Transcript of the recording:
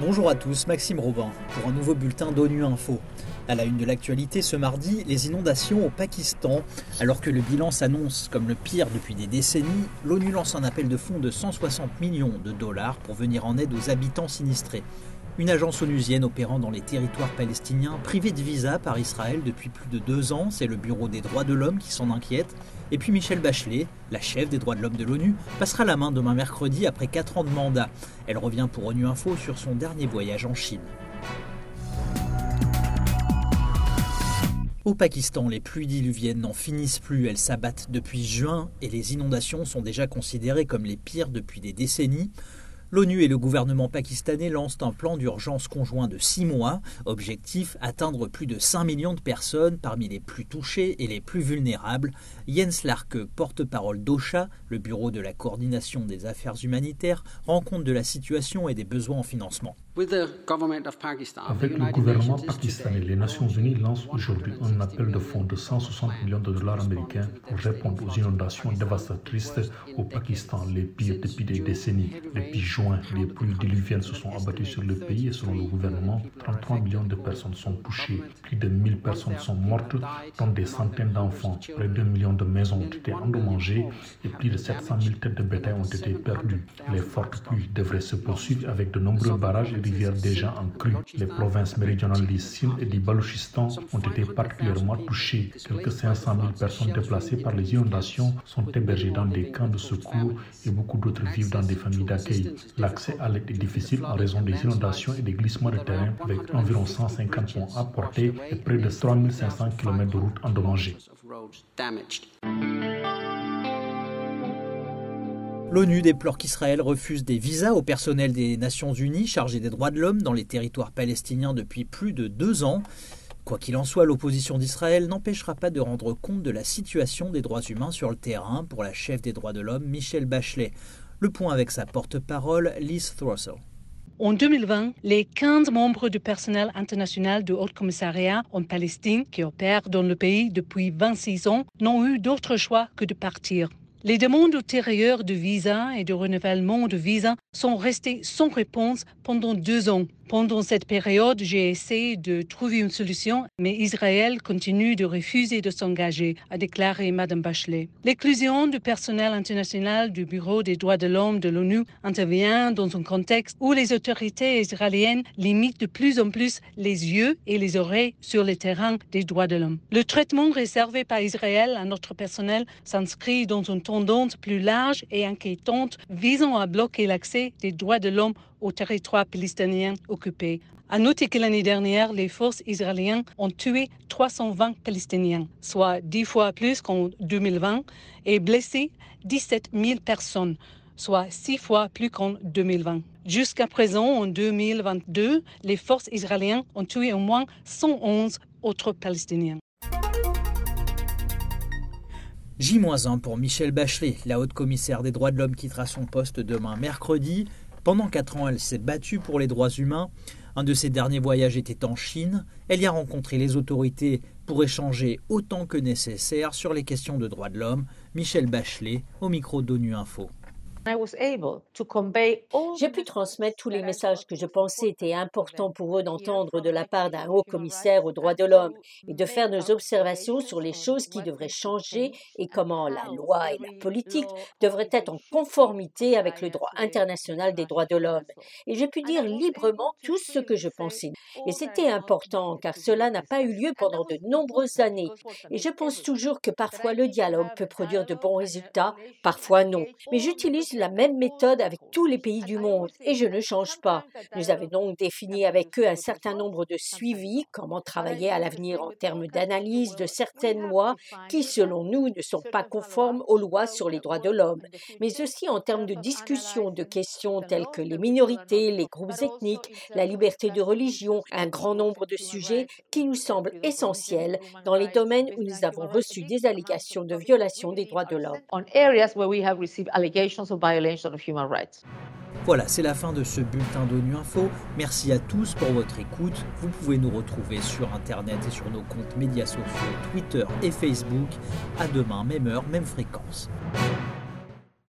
Bonjour à tous, Maxime Robin pour un nouveau bulletin d'ONU Info. À la une de l'actualité ce mardi, les inondations au Pakistan. Alors que le bilan s'annonce comme le pire depuis des décennies, l'ONU lance un appel de fonds de 160 millions de dollars pour venir en aide aux habitants sinistrés. Une agence onusienne opérant dans les territoires palestiniens, privée de visa par Israël depuis plus de deux ans, c'est le Bureau des droits de l'homme qui s'en inquiète. Et puis Michelle Bachelet, la chef des droits de l'homme de l'ONU, passera la main demain mercredi après quatre ans de mandat. Elle revient pour ONU Info sur son dernier voyage en Chine. Au Pakistan, les pluies diluviennes n'en finissent plus, elles s'abattent depuis juin et les inondations sont déjà considérées comme les pires depuis des décennies. L'ONU et le gouvernement pakistanais lancent un plan d'urgence conjoint de six mois. Objectif atteindre plus de 5 millions de personnes parmi les plus touchées et les plus vulnérables. Jens Larke, porte-parole d'OCHA, le bureau de la coordination des affaires humanitaires, rend compte de la situation et des besoins en financement. Avec le gouvernement pakistanais, les Nations Unies lancent aujourd'hui un appel de fonds de 160 millions de dollars américains pour répondre aux inondations dévastatrices au Pakistan, les pires depuis des décennies. Depuis juin, les pluies diluviennes se sont abattues sur le pays et selon le gouvernement, 33 millions de personnes sont touchées. Plus de 1000 personnes sont mortes, dont des centaines d'enfants. Près de 2 millions de maisons ont été endommagées et plus de 700 000 têtes de bétail ont été perdues. Les fortes pluies devraient se poursuivre avec de nombreux barrages déjà en crue. Les provinces méridionales du Sindh et du Baluchistan ont été particulièrement touchées. Quelques 500 000 personnes déplacées par les inondations sont hébergées dans des camps de secours et beaucoup d'autres vivent dans des familles d'accueil. L'accès à l'aide est difficile en raison des inondations et des glissements de terrain avec environ 150 ponts à porter et près de 3500 km de routes endommagées. L'ONU déplore qu'Israël refuse des visas au personnel des Nations Unies chargé des droits de l'homme dans les territoires palestiniens depuis plus de deux ans. Quoi qu'il en soit, l'opposition d'Israël n'empêchera pas de rendre compte de la situation des droits humains sur le terrain pour la chef des droits de l'homme, Michelle Bachelet. Le point avec sa porte-parole, Liz Throssell. En 2020, les 15 membres du personnel international du Haut Commissariat en Palestine qui opèrent dans le pays depuis 26 ans n'ont eu d'autre choix que de partir. Les demandes ultérieures de visa et de renouvellement de visa sont restées sans réponse pendant deux ans. Pendant cette période, j'ai essayé de trouver une solution, mais Israël continue de refuser de s'engager, a déclaré Mme Bachelet. L'éclusion du personnel international du Bureau des droits de l'homme de l'ONU intervient dans un contexte où les autorités israéliennes limitent de plus en plus les yeux et les oreilles sur le terrain des droits de l'homme. Le traitement réservé par Israël à notre personnel s'inscrit dans une plus large et inquiétante visant à bloquer l'accès des droits de l'homme au territoire palestinien occupé. À noter que l'année dernière, les forces israéliennes ont tué 320 Palestiniens, soit 10 fois plus qu'en 2020, et blessé 17 000 personnes, soit 6 fois plus qu'en 2020. Jusqu'à présent, en 2022, les forces israéliennes ont tué au moins 111 autres Palestiniens. J-1 pour Michel Bachelet, la haute commissaire des droits de l'homme quittera son poste demain mercredi. Pendant quatre ans, elle s'est battue pour les droits humains. Un de ses derniers voyages était en Chine. Elle y a rencontré les autorités pour échanger autant que nécessaire sur les questions de droits de l'homme. Michel Bachelet, au micro d'ONU Info. J'ai pu transmettre tous les messages que je pensais étaient importants pour eux d'entendre de la part d'un haut commissaire aux droits de l'homme et de faire nos observations sur les choses qui devraient changer et comment la loi et la politique devraient être en conformité avec le droit international des droits de l'homme. Et j'ai pu dire librement tout ce que je pensais. Et c'était important car cela n'a pas eu lieu pendant de nombreuses années. Et je pense toujours que parfois le dialogue peut produire de bons résultats, parfois non. Mais j'utilise la même méthode avec tous les pays du monde et je ne change pas. Nous avons donc défini avec eux un certain nombre de suivis, comment travailler à l'avenir en termes d'analyse de certaines lois qui, selon nous, ne sont pas conformes aux lois sur les droits de l'homme, mais aussi en termes de discussion de questions telles que les minorités, les groupes ethniques, la liberté de religion, un grand nombre de sujets qui nous semblent essentiels dans les domaines où nous avons reçu des allégations de violation des droits de l'homme. Voilà, c'est la fin de ce bulletin d'ONU Info. Merci à tous pour votre écoute. Vous pouvez nous retrouver sur Internet et sur nos comptes médias sociaux Twitter et Facebook. À demain, même heure, même fréquence.